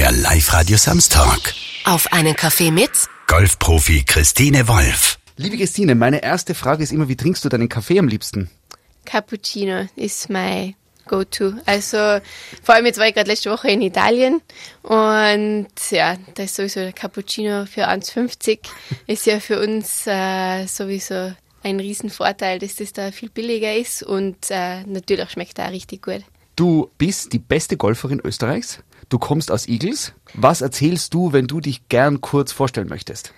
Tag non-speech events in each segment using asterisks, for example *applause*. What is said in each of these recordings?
Der Live-Radio Samstag. Auf einen Kaffee mit Golfprofi Christine Wolf. Liebe Christine, meine erste Frage ist immer, wie trinkst du deinen Kaffee am liebsten? Cappuccino ist mein Go-To. Also vor allem jetzt war ich gerade letzte Woche in Italien und ja, da ist sowieso der Cappuccino für 1,50 ist ja für uns äh, sowieso ein Riesenvorteil, dass das da viel billiger ist und äh, natürlich schmeckt er auch richtig gut. Du bist die beste Golferin Österreichs. Du kommst aus Igels. Was erzählst du, wenn du dich gern kurz vorstellen möchtest?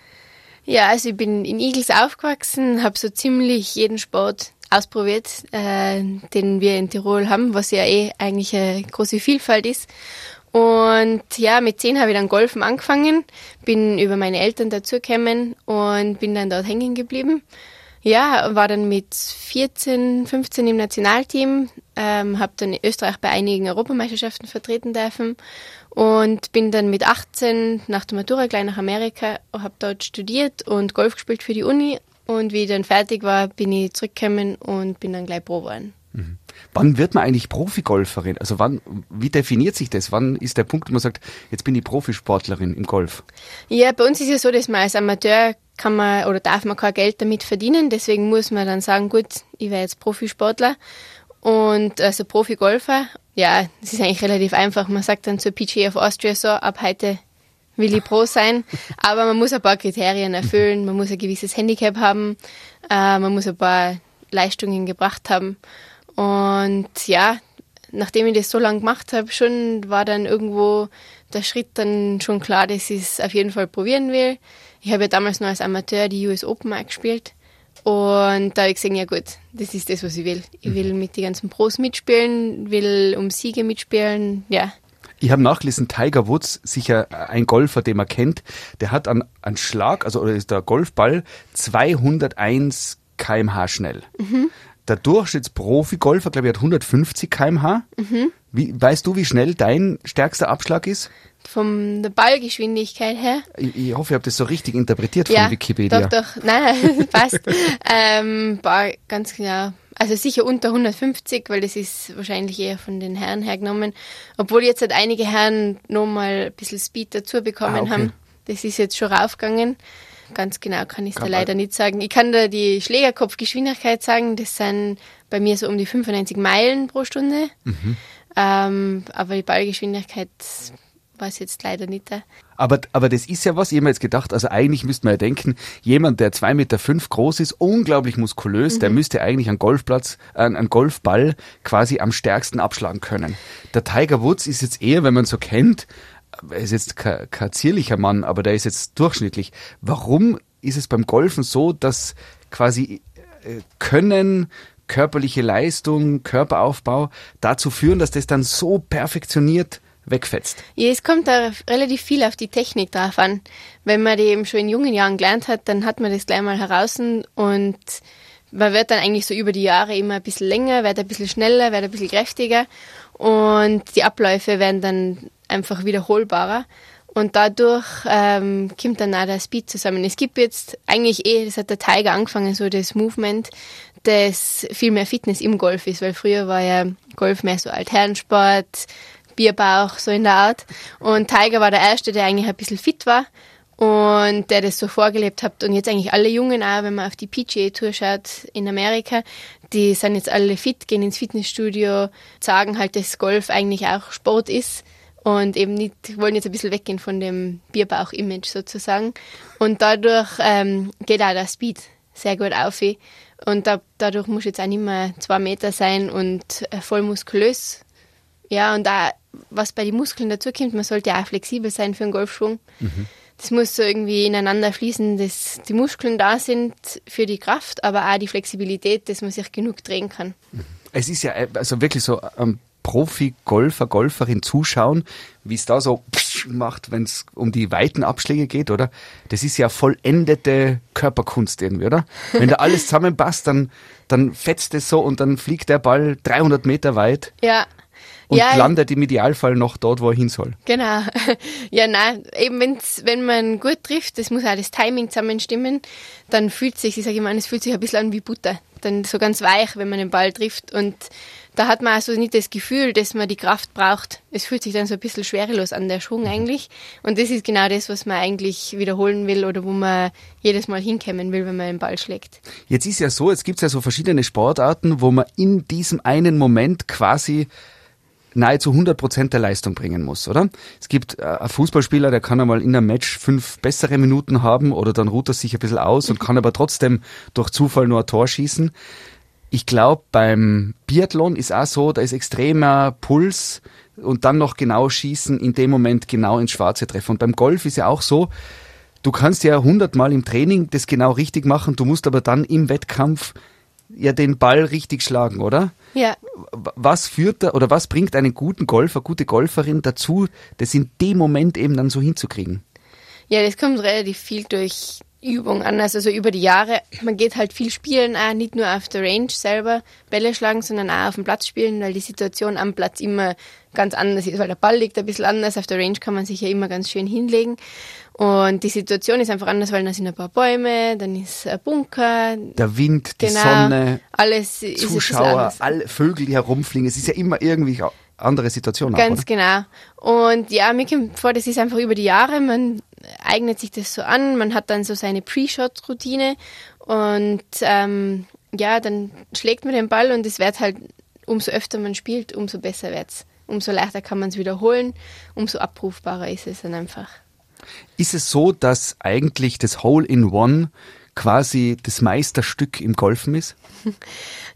Ja, also ich bin in Igels aufgewachsen, habe so ziemlich jeden Sport ausprobiert, äh, den wir in Tirol haben, was ja eh eigentlich eine große Vielfalt ist. Und ja, mit zehn habe ich dann Golfen angefangen, bin über meine Eltern dazugekommen und bin dann dort hängen geblieben. Ja, war dann mit 14, 15 im Nationalteam, ähm, habe dann Österreich bei einigen Europameisterschaften vertreten dürfen und bin dann mit 18 nach der Matura gleich nach Amerika, habe dort studiert und Golf gespielt für die Uni und wie ich dann fertig war, bin ich zurückgekommen und bin dann gleich Pro geworden. Wann wird man eigentlich Profigolferin? Also wann, wie definiert sich das? Wann ist der Punkt, wo man sagt, jetzt bin ich Profisportlerin im Golf? Ja, bei uns ist es so, dass man als Amateur kann man oder darf man kein Geld damit verdienen. Deswegen muss man dann sagen, gut, ich wäre jetzt Profisportler und also Profigolfer. Ja, es ist eigentlich relativ einfach. Man sagt dann zur PGA of Austria so, ab heute will ich Pro sein. *laughs* Aber man muss ein paar Kriterien erfüllen. Man muss ein gewisses Handicap haben. Äh, man muss ein paar Leistungen gebracht haben. Und ja, nachdem ich das so lange gemacht habe, schon war dann irgendwo der Schritt dann schon klar, dass ich es auf jeden Fall probieren will. Ich habe ja damals noch als Amateur die US Open auch gespielt. Und da habe ich gesehen, ja gut, das ist das, was ich will. Ich will mit den ganzen Pros mitspielen, will um Siege mitspielen, ja. Ich habe nachgelesen, Tiger Woods, sicher ein Golfer, den man kennt, der hat an, an Schlag, also oder ist der Golfball 201 kmh schnell. Mhm. Der Durchschnittsprofi-Golfer, glaube ich, hat 150 kmh. Mhm. Wie, weißt du, wie schnell dein stärkster Abschlag ist? Von der Ballgeschwindigkeit her. Ich, ich hoffe, ich habe das so richtig interpretiert von ja, Wikipedia. Doch, doch. Nein, *laughs* passt. ähm, ganz genau. Also sicher unter 150, weil das ist wahrscheinlich eher von den Herren hergenommen. Obwohl jetzt halt einige Herren nochmal ein bisschen Speed dazu bekommen ah, okay. haben. Das ist jetzt schon raufgegangen. Ganz genau kann ich es da leider nicht sagen. Ich kann da die Schlägerkopfgeschwindigkeit sagen. Das sind bei mir so um die 95 Meilen pro Stunde. Mhm. Ähm, aber die Ballgeschwindigkeit weiß jetzt leider nicht. Aber, aber das ist ja was, ich habe jetzt gedacht, also eigentlich müsste man ja denken, jemand, der zwei Meter fünf groß ist, unglaublich muskulös, mhm. der müsste eigentlich einen Golfplatz, äh, einen Golfball quasi am stärksten abschlagen können. Der Tiger Woods ist jetzt eher, wenn man so kennt, er ist jetzt kein, zierlicher Mann, aber der ist jetzt durchschnittlich. Warum ist es beim Golfen so, dass quasi äh, Können, körperliche Leistung, Körperaufbau dazu führen, dass das dann so perfektioniert wegfetzt. Ja, es kommt da relativ viel auf die Technik drauf an. Wenn man die eben schon in jungen Jahren gelernt hat, dann hat man das gleich mal heraus und man wird dann eigentlich so über die Jahre immer ein bisschen länger, wird ein bisschen schneller, wird ein bisschen kräftiger und die Abläufe werden dann einfach wiederholbarer. Und dadurch ähm, kommt dann auch der Speed zusammen. Es gibt jetzt eigentlich eh, das hat der Tiger angefangen, so das Movement, das viel mehr Fitness im Golf ist, weil früher war ja Golf mehr so Altherrensport, Bierbauch, so in der Art. Und Tiger war der Erste, der eigentlich ein bisschen fit war und der das so vorgelebt hat. Und jetzt eigentlich alle Jungen auch, wenn man auf die PGA-Tour schaut in Amerika, die sind jetzt alle fit, gehen ins Fitnessstudio, sagen halt, dass Golf eigentlich auch Sport ist und eben nicht, wollen jetzt ein bisschen weggehen von dem Bierbauch-Image sozusagen. Und dadurch ähm, geht auch der Speed sehr gut auf. Und da, dadurch muss jetzt auch nicht mehr zwei Meter sein und äh, voll muskulös. Ja, und da was bei den Muskeln dazukommt, man sollte ja auch flexibel sein für einen Golfschwung. Mhm. Das muss so irgendwie ineinander fließen, dass die Muskeln da sind für die Kraft, aber auch die Flexibilität, dass man sich genug drehen kann. Mhm. Es ist ja äh, also wirklich so am Profi-Golfer, Golferin zuschauen, wie es da so macht, wenn es um die weiten Abschläge geht, oder? Das ist ja vollendete Körperkunst irgendwie, oder? Wenn da alles zusammenpasst, dann, dann fetzt es so und dann fliegt der Ball 300 Meter weit. Ja und ja, landet im Idealfall noch dort, wo er hin soll. Genau. *laughs* Ja, nein, eben wenn's, wenn man gut trifft, das muss auch das Timing zusammenstimmen, dann fühlt sich, ich sage immer, es fühlt sich ein bisschen an wie Butter. Dann so ganz weich, wenn man den Ball trifft und da hat man also nicht das Gefühl, dass man die Kraft braucht. Es fühlt sich dann so ein bisschen schwerelos an, der Schwung eigentlich. Und das ist genau das, was man eigentlich wiederholen will oder wo man jedes Mal hinkommen will, wenn man den Ball schlägt. Jetzt ist ja so, jetzt gibt es ja so verschiedene Sportarten, wo man in diesem einen Moment quasi nahezu 100 Prozent der Leistung bringen muss, oder? Es gibt äh, einen Fußballspieler, der kann einmal in einem Match fünf bessere Minuten haben oder dann ruht er sich ein bisschen aus und kann aber trotzdem durch Zufall nur ein Tor schießen. Ich glaube, beim Biathlon ist auch so, da ist extremer Puls und dann noch genau schießen, in dem Moment genau ins Schwarze treffen. Und beim Golf ist ja auch so, du kannst ja hundertmal im Training das genau richtig machen, du musst aber dann im Wettkampf ja den Ball richtig schlagen, oder? Ja. Was führt da oder was bringt einen guten Golfer, gute Golferin dazu, das in dem Moment eben dann so hinzukriegen? Ja, das kommt relativ viel durch Übung an, also so über die Jahre. Man geht halt viel spielen, auch nicht nur auf der Range selber Bälle schlagen, sondern auch auf dem Platz spielen, weil die Situation am Platz immer ganz anders ist, weil der Ball liegt ein bisschen anders. Auf der Range kann man sich ja immer ganz schön hinlegen. Und die Situation ist einfach anders, weil da sind ein paar Bäume, dann ist ein Bunker. Der Wind, die Genau. Sonne, Alles ist Zuschauer, alle Vögel, die herumfliegen. Es ist ja immer irgendwie andere Situation. auch, Ganz oder? genau. Und ja, mir kommt vor, das ist einfach über die Jahre, man eignet sich das so an, man hat dann so seine Pre-Shot-Routine und ähm, ja, dann schlägt man den Ball und es wird halt, umso öfter man spielt, umso besser wird's. Umso leichter kann man es wiederholen, umso abrufbarer ist es dann einfach. Ist es so, dass eigentlich das Hole in One quasi das Meisterstück im Golfen ist? *laughs*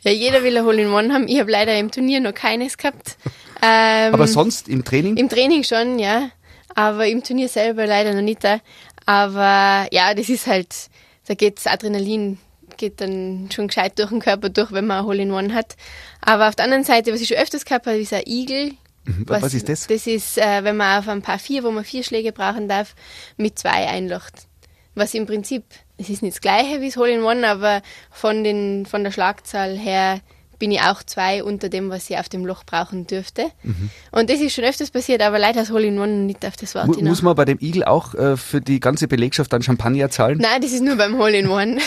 Ja, jeder will ein Hole in One haben. Ich habe leider im Turnier noch keines gehabt. Ähm, Aber sonst im Training? Im Training schon, ja. Aber im Turnier selber leider noch nicht. da. Aber ja, das ist halt, da geht's Adrenalin geht dann schon gescheit durch den Körper durch, wenn man ein Hole in One hat. Aber auf der anderen Seite, was ich schon öfters gehabt habe, ist ein Igel. was ist das? Das ist, äh, wenn man auf ein paar vier, wo man vier Schläge brauchen darf, mit zwei einlocht. Was im Prinzip, es ist nicht das gleiche wie das Hole in One, aber von, den, von der Schlagzahl her bin ich auch zwei unter dem, was ich auf dem Loch brauchen dürfte. Und das ist schon öfters passiert, aber leider das Hole in One nicht auf das Wort Mu hinaus. muss man bei dem Igel auch äh, für die ganze Belegschaft dann Champagner zahlen? Nein, das ist nur beim Hole in One.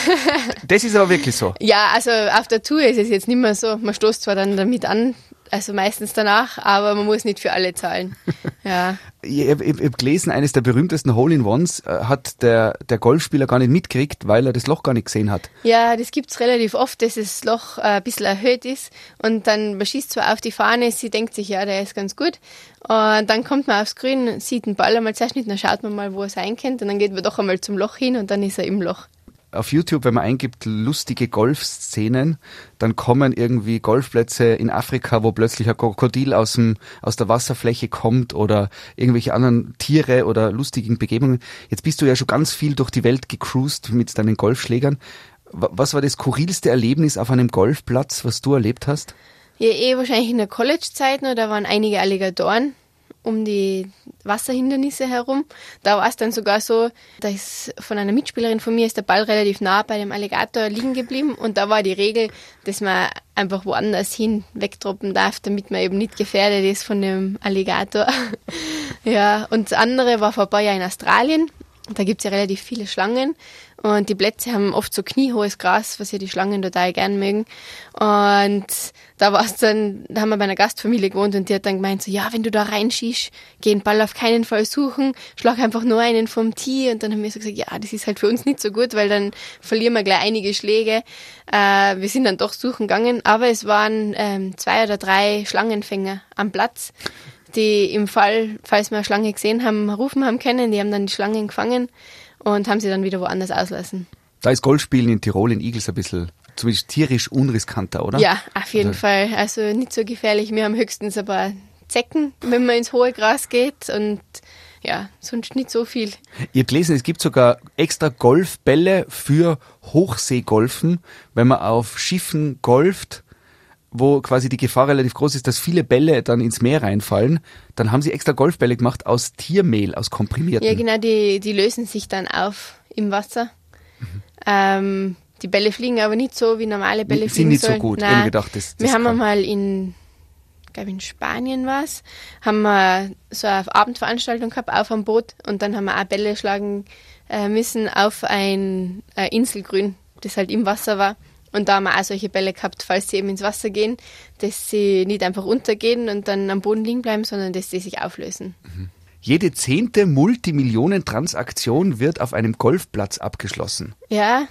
Das ist aber wirklich so. *laughs* ja, also auf der Tour ist es jetzt nicht mehr so. Man stoßt zwar dann damit an, also meistens danach, aber man muss nicht für alle zahlen. *laughs* Ja. Ich habe hab gelesen, eines der berühmtesten Hole-in-Ones äh, hat der, der Golfspieler gar nicht mitgekriegt, weil er das Loch gar nicht gesehen hat. Ja, das gibt's relativ oft, dass das Loch äh, ein bisschen erhöht ist und dann man schießt zwar auf die Fahne, sie denkt sich, ja, der ist ganz gut und dann kommt man aufs Grün, sieht den Ball einmal nicht, dann schaut man mal, wo er sein könnte und dann geht man doch einmal zum Loch hin und dann ist er im Loch. Auf YouTube, wenn man eingibt lustige Golfszenen, dann kommen irgendwie Golfplätze in Afrika, wo plötzlich ein Krokodil aus, dem, aus der Wasserfläche kommt oder irgendwelche anderen Tiere oder lustigen Begebungen. Jetzt bist du ja schon ganz viel durch die Welt gecruised mit deinen Golfschlägern. Wa- Was war das skurrilste Erlebnis auf einem Golfplatz, was du erlebt hast? Ja, eh wahrscheinlich in der College-Zeit da waren einige Alligatoren um die Wasserhindernisse herum. Da war es dann sogar so, da ist von einer Mitspielerin von mir ist der Ball relativ nah bei dem Alligator liegen geblieben und da war die Regel, dass man einfach woanders hin wegdroppen darf, damit man eben nicht gefährdet ist von dem Alligator. *laughs* ja, und das andere war vor ein paar Jahren in Australien. Da gibt's ja relativ viele Schlangen und die Plätze haben oft so kniehohes Gras, was ja die Schlangen total gern mögen. Und da war's dann, da haben wir bei einer Gastfamilie gewohnt und die hat dann gemeint so, ja, wenn du da reinschießt, geh den Ball auf keinen Fall suchen, schlag einfach nur einen vom Tee. Und dann haben wir so gesagt, ja, das ist halt für uns nicht so gut, weil dann verlieren wir gleich einige Schläge. Äh, wir sind dann doch suchen gegangen, aber es waren ähm, zwei oder drei Schlangenfänger am Platz die im Fall, falls wir eine Schlange gesehen haben, rufen haben können. Die haben dann die Schlangen gefangen und haben sie dann wieder woanders auslassen. Da ist Golfspielen in Tirol in Igels ein bisschen zumindest tierisch unriskanter, oder? Ja, auf jeden Also- Fall. Also nicht so gefährlich. Wir haben höchstens ein paar Zecken, wenn man ins hohe Gras geht und ja, sonst nicht so viel. Ich habe gelesen, es gibt sogar extra Golfbälle für Hochseegolfen, wenn man auf Schiffen golft, wo quasi die Gefahr relativ groß ist, dass viele Bälle dann ins Meer reinfallen. Dann haben sie extra Golfbälle gemacht aus Tiermehl, aus komprimierten. Ja, genau, die, die lösen sich dann auf im Wasser. Mhm. Ähm, die Bälle fliegen aber nicht so, wie normale Bälle Sind fliegen nicht so gut. Nein. gedacht, das- das wir haben einmal in, glaube in Spanien was, haben wir so eine Abendveranstaltung gehabt auf einem Boot und dann haben wir auch Bälle schlagen äh, müssen auf ein äh, Inselgrün, das halt im Wasser war. Und da haben wir auch solche Bälle gehabt, falls sie eben ins Wasser gehen, dass sie nicht einfach untergehen und dann am Boden liegen bleiben, sondern dass sie sich auflösen. Jede zehnte Multimillionen-Transaktion wird auf einem Golfplatz abgeschlossen. Ja,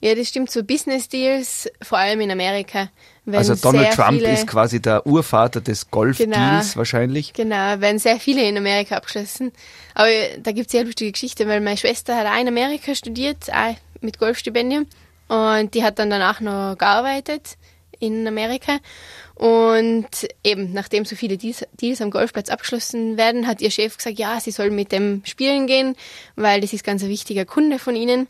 ja, das stimmt. So Business Deals, vor allem in Amerika. Also Donald Trump viele, ist quasi der Urvater des Golfdeals Genau. wahrscheinlich. Genau, werden sehr viele in Amerika abgeschlossen. Aber da gibt es sehr lustige Geschichte, weil meine Schwester hat auch in Amerika studiert, auch mit Golfstipendium. Und die hat dann danach noch gearbeitet in Amerika. Und eben, nachdem so viele Deals, am Golfplatz abgeschlossen werden, hat ihr Chef gesagt, ja, sie soll mit dem spielen gehen, weil das ist ganz ein wichtiger Kunde von ihnen.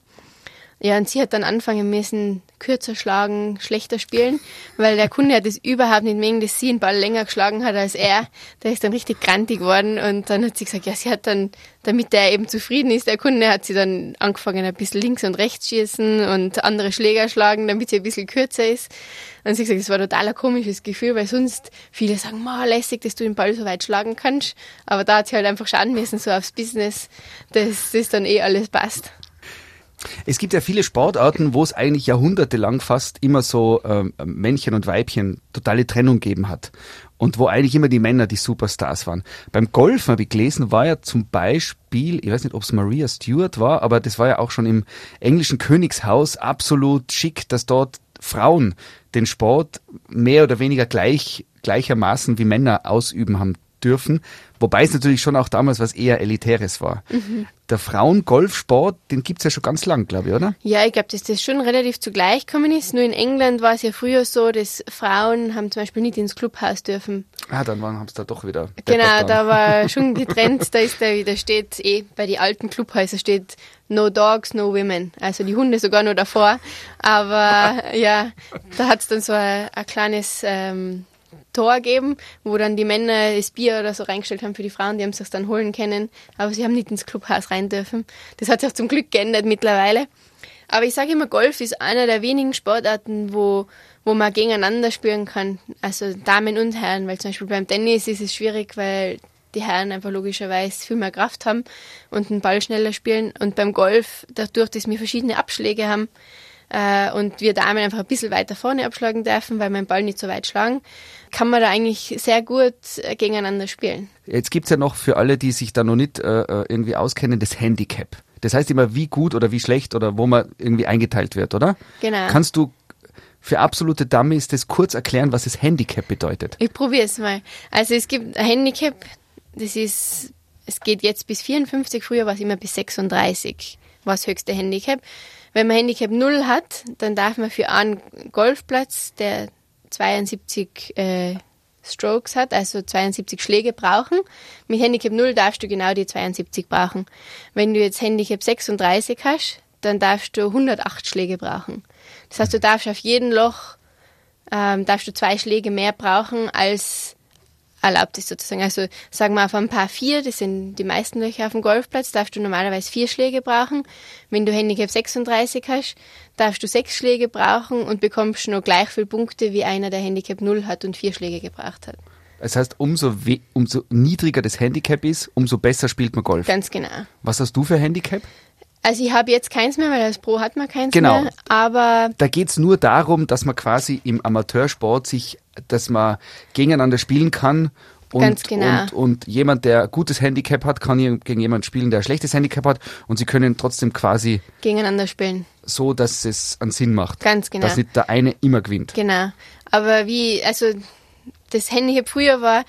Ja, und sie hat dann anfangen müssen, kürzer schlagen, schlechter spielen, weil der Kunde hat es überhaupt nicht mögen, dass sie den Ball länger geschlagen hat als er. Der ist dann richtig grantig geworden und dann hat sie gesagt, ja, sie hat dann, damit er eben zufrieden ist, der Kunde, hat sie dann angefangen, ein bisschen links und rechts schießen und andere Schläger schlagen, damit sie ein bisschen kürzer ist. Und sie hat gesagt, das war total ein komisches Gefühl, weil sonst viele sagen, ma, lässig, dass du den Ball so weit schlagen kannst. Aber da hat sie halt einfach schauen müssen, so aufs Business, dass das dann eh alles passt. Es gibt ja viele Sportarten, wo es eigentlich jahrhundertelang fast immer so ähm, Männchen und Weibchen totale Trennung gegeben hat. Und wo eigentlich immer die Männer die Superstars waren. Beim Golf, habe ich gelesen, war ja zum Beispiel, ich weiß nicht, ob es Maria Stewart war, aber das war ja auch schon im englischen Königshaus absolut schick, dass dort Frauen den Sport mehr oder weniger gleich, gleichermaßen wie Männer ausüben haben dürfen. Wobei es natürlich schon auch damals was eher Elitäres war. Der Frauengolfsport, den gibt's ja schon ganz lang, glaube ich, oder? Ja, ich glaube, dass das schon relativ zugleich gekommen ist. Nur in England war es ja früher so, dass Frauen haben zum Beispiel nicht ins Clubhaus dürfen. Ah, dann haben sie da doch wieder. Genau, da war *laughs* schon getrennt. Da ist der wieder steht, eh, bei den alten Clubhäusern steht No Dogs, No Women. Also die Hunde sogar noch davor. Aber ja, da hat's dann so ein, ein kleines ähm, Tor gegeben, wo dann die Männer das Bier oder so reingestellt haben für die Frauen, die haben sich dann holen können. Aber sie haben nicht ins Clubhaus rein dürfen. Das hat sich zum Glück geändert mittlerweile. Aber ich sage immer, Golf ist einer der wenigen Sportarten, wo, wo man gegeneinander spielen kann. Also Damen und Herren, weil zum Beispiel beim Tennis ist es schwierig, weil die Herren einfach logischerweise viel mehr Kraft haben und den Ball schneller spielen. Und beim Golf, dadurch, dass wir verschiedene Abschläge haben äh, und wir Damen einfach ein bisschen weiter vorne abschlagen dürfen, weil wir den Ball nicht so weit schlagen, kann man da eigentlich sehr gut äh, gegeneinander spielen. Jetzt gibt's ja noch für alle, die sich da noch nicht äh, äh, irgendwie auskennen, das Handicap. Das heißt immer, wie gut oder wie schlecht oder wo man irgendwie eingeteilt wird, oder? Genau. Kannst du für absolute Dummies das kurz erklären, was das Handicap bedeutet? Ich probiere es mal. Also es gibt ein Handicap, das ist, es geht jetzt bis 54, früher war es immer bis 36, war das höchste Handicap. Wenn man Handicap 0 hat, dann darf man für einen Golfplatz, der 72 äh, Strokes hat, also 72 Schläge brauchen. Mit Handicap 0 darfst du genau die 72 brauchen. Wenn du jetzt Handicap 36 hast, dann darfst du 108 Schläge brauchen. Das heißt, du darfst auf jeden Loch ähm, darfst du zwei Schläge mehr brauchen, als erlaubt ist sozusagen. Also sagen wir auf ein paar vier, das sind die meisten Löcher auf dem Golfplatz, darfst du normalerweise vier Schläge brauchen. Wenn du Handicap 36 hast, darfst du sechs Schläge brauchen und bekommst noch gleich viele Punkte wie einer, der Handicap 0 hat und vier Schläge gebraucht hat. Das heißt, umso, umso niedriger das Handicap ist, umso besser spielt man Golf. Ganz genau. Was hast du für Handicap? Also ich habe jetzt keins mehr, weil als Pro hat man keins Genau. mehr. Aber Da geht's nur darum, dass man quasi im Amateursport sich, dass man gegeneinander spielen kann. Und, Ganz genau. und, und jemand, der ein gutes Handicap hat, kann gegen jemanden spielen, der ein schlechtes Handicap hat. Und sie können trotzdem quasi gegeneinander spielen. so, dass es einen Sinn macht. Ganz genau. Dass nicht der eine immer gewinnt. Genau. Aber wie, also das Handicap früher war,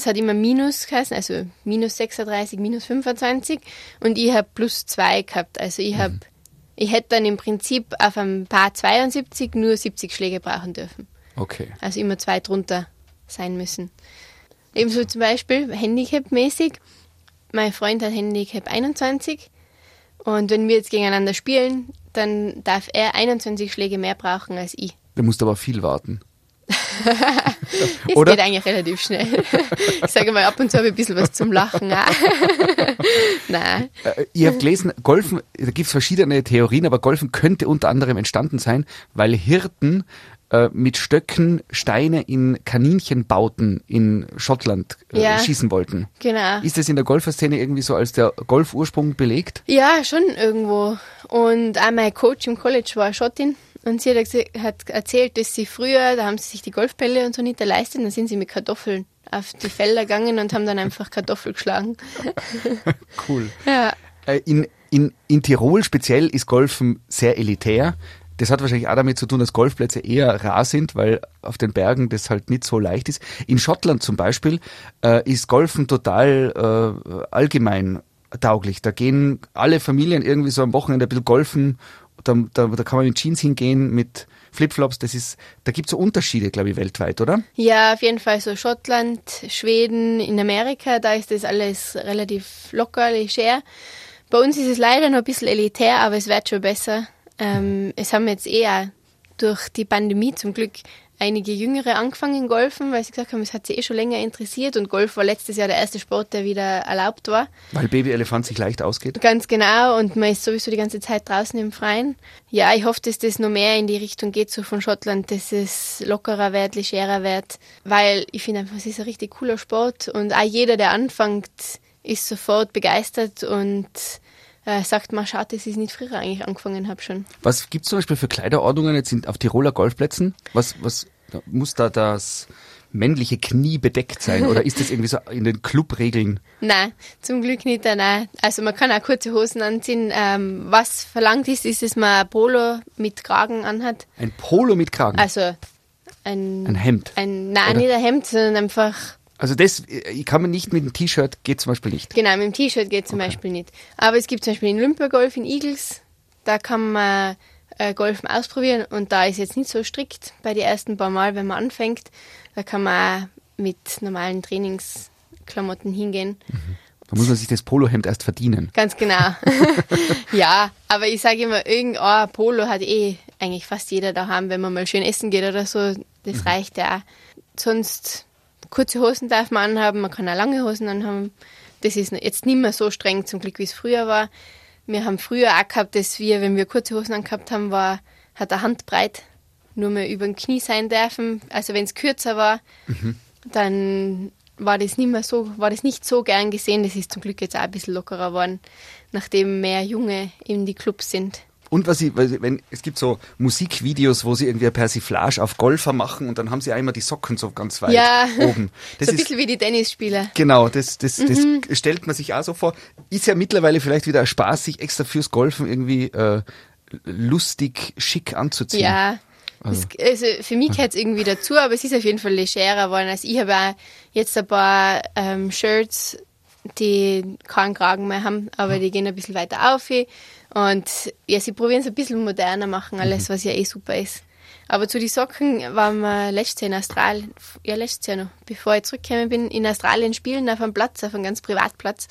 es hat immer Minus geheißen, also minus 36, minus 25 und ich habe plus 2 gehabt. Also ich habe, ich hätte dann im Prinzip auf einem Paar 72 nur 70 Schläge brauchen dürfen. Okay. Also immer zwei drunter sein müssen. Ebenso zum Beispiel Handicap-mäßig. Mein Freund hat Handicap 21 und wenn wir jetzt gegeneinander spielen, dann darf er 21 Schläge mehr brauchen als ich. Da musst du aber viel warten. *laughs* Das Oder? geht eigentlich relativ schnell. *laughs* Ich sage mal, ab und zu habe ich ein bisschen was zum Lachen. *laughs* Nein. Äh, ich habe gelesen, Golfen, da gibt's verschiedene Theorien, aber Golfen könnte unter anderem entstanden sein, weil Hirten äh, mit Stöcken Steine in Kaninchenbauten in Schottland äh, Ja. schießen wollten. Genau. Ist das in der Golferszene irgendwie so als der Golfursprung belegt? Ja, schon irgendwo. Und auch mein Coach im College war Schottin Und sie hat, hat erzählt, dass sie früher, da haben sie sich die Golfbälle und so nicht leistet, dann sind sie mit Kartoffeln auf die Felder gegangen und haben dann einfach Kartoffel geschlagen. *laughs* Cool. Ja, Äh, In, in, in Tirol speziell ist Golfen sehr elitär. Das hat wahrscheinlich auch damit zu tun, dass Golfplätze eher rar sind, weil auf den Bergen das halt nicht so leicht ist. In Schottland zum Beispiel äh, ist Golfen total äh, allgemein tauglich. Da gehen alle Familien irgendwie so am Wochenende ein bisschen golfen. Da, da, da kann man mit Jeans hingehen, mit Flipflops. Das ist, da gibt es so Unterschiede, glaube ich, weltweit, oder? Ja, auf jeden Fall so Schottland, Schweden, in Amerika, da ist das alles relativ locker, leger. Bei uns ist es leider noch ein bisschen elitär, aber es wird schon besser. Ähm, es haben jetzt eher durch die Pandemie zum Glück einige Jüngere angefangen golfen, weil sie gesagt haben, es hat sie eh schon länger interessiert und Golf war letztes Jahr der erste Sport, der wieder erlaubt war. Weil Babyelefant sich leicht ausgeht. Ganz genau und man ist sowieso die ganze Zeit draußen im Freien. Ja, ich hoffe, dass das noch mehr in die Richtung geht, so von Schottland, dass es lockerer wird, legerer wird, weil ich finde einfach, es ist ein richtig cooler Sport und auch jeder, der anfängt, ist sofort begeistert und äh, sagt, mal schaut, dass ich nicht früher eigentlich angefangen habe schon. Was gibt es zum Beispiel für Kleiderordnungen jetzt in, auf Tiroler Golfplätzen? Was, was da- muss da das männliche Knie bedeckt sein? Oder ist das irgendwie so in den Clubregeln? *laughs* Nein, zum Glück nicht. Nein. Also man kann auch kurze Hosen anziehen. Ähm, was verlangt ist, ist, dass man ein Polo mit Kragen anhat. Ein Polo mit Kragen? Also ein, Ein Hemd? Ein, nein, Oder? nicht ein Hemd, sondern einfach Also das, ich kann man nicht mit einem T-Shirt, geht zum Beispiel nicht. Genau, mit dem T-Shirt geht zum Beispiel nicht. Aber es gibt zum Beispiel den Olympiagolf in Eagles, da kann man äh, Golfen ausprobieren und da ist jetzt nicht so strikt bei den ersten paar Mal, wenn man anfängt. Da kann man mit normalen Trainingsklamotten hingehen. Da muss man sich das Polohemd erst verdienen. Ganz genau. *laughs* *laughs* ja, aber ich sage immer, irgendein Polo hat eh eigentlich fast jeder daheim, wenn man mal schön essen geht oder so. Das reicht ja auch. Sonst kurze Hosen darf man anhaben, man kann auch lange Hosen anhaben. Das ist jetzt nicht mehr so streng zum Glück, wie es früher war. Wir haben früher auch gehabt, dass wir, wenn wir kurze Hosen angehabt haben, war, hat eine Handbreit nur mehr über den Knie sein dürfen. Also wenn es kürzer war, dann war das nicht mehr so, war das nicht so gern gesehen. Das ist zum Glück jetzt auch ein bisschen lockerer geworden, nachdem mehr Junge in die Clubs sind. Und was ich, weil wenn, es gibt so Musikvideos, wo sie irgendwie eine Persiflage auf Golfer machen und dann haben sie einmal die Socken so ganz weit ja, oben. *laughs* Das so ein ist, bisschen wie die Tennisspieler. Genau, das, das, Mhm. das stellt man sich auch so vor. Ist ja mittlerweile vielleicht wieder ein Spaß, sich extra fürs Golfen irgendwie äh, lustig, schick anzuziehen. Ja. Also. Also für mich gehört es irgendwie dazu, aber es ist auf jeden Fall legerer geworden. Also ich habe auch jetzt ein paar ähm, Shirts, die keinen Kragen mehr haben, aber die gehen ein bisschen weiter auf. Und ja, sie probieren es ein bisschen moderner machen, alles, was ja eh super ist. Aber zu den Socken waren wir letztes Jahr in Australien, ja letztes Jahr noch, bevor ich zurückgekommen bin, in Australien spielen auf einem Platz, auf einem ganz Privatplatz.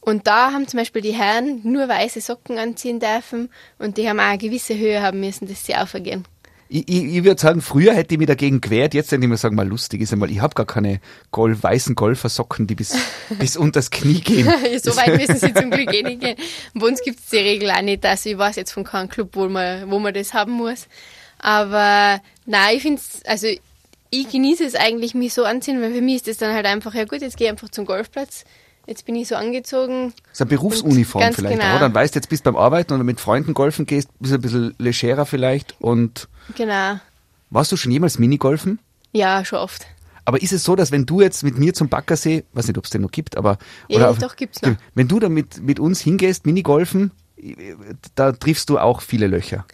Und da haben zum Beispiel die Herren nur weiße Socken anziehen dürfen und die haben auch eine gewisse Höhe haben müssen, dass sie aufgehen. Ich, ich, ich würde sagen, früher hätte ich mich dagegen gewehrt, jetzt hätte ich mir sagen, mal lustig ist einmal, ich habe gar keine Gol weißen Golfersocken, die bis, *laughs* bis unters Knie gehen. *laughs* so weit müssen sie zum Glück eh nicht gehen. Bei uns gibt es die Regel auch nicht. Also ich weiß jetzt von keinem Club, wo man, wo man das haben muss. Aber nein, ich finde es, also ich genieße es eigentlich, mich so anziehen, weil für mich ist das dann halt einfach, ja gut, jetzt gehe ich einfach zum Golfplatz. Jetzt bin ich so angezogen. Das ist eine Berufsuniform vielleicht, genau. oder? Dann weißt du, jetzt bist du beim Arbeiten und mit Freunden golfen gehst, bist du ein bisschen legerer vielleicht. Und Genau. warst du schon jemals Minigolfen? Ja, schon oft. Aber ist es so, dass wenn du jetzt mit mir zum Baggersee, weiß nicht, ob es den noch gibt, aber Ja, auf- doch, gibt's noch. Wenn du da mit, mit uns hingehst, Minigolfen, da triffst du auch viele Löcher.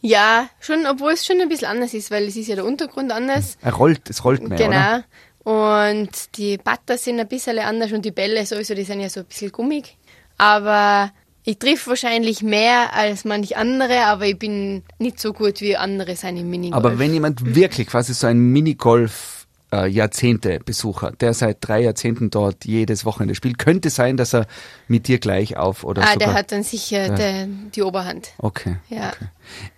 Ja, schon, obwohl es schon ein bisschen anders ist, weil es ist ja der Untergrund anders. Er rollt, es rollt mehr, Genau. oder? Und die Batter sind ein bisschen anders und die Bälle sowieso, die sind ja so ein bisschen gummig. Aber ich triff wahrscheinlich mehr als manch andere, aber ich bin nicht so gut wie andere sein im Minigolf. Aber wenn jemand wirklich quasi so ein Minigolf äh, Jahrzehnte-Besucher, der seit drei Jahrzehnten dort jedes Wochenende spielt, könnte sein, dass er mit dir gleich auf oder ah, sogar... der hat dann sicher der, die Oberhand. Okay. Ja. okay.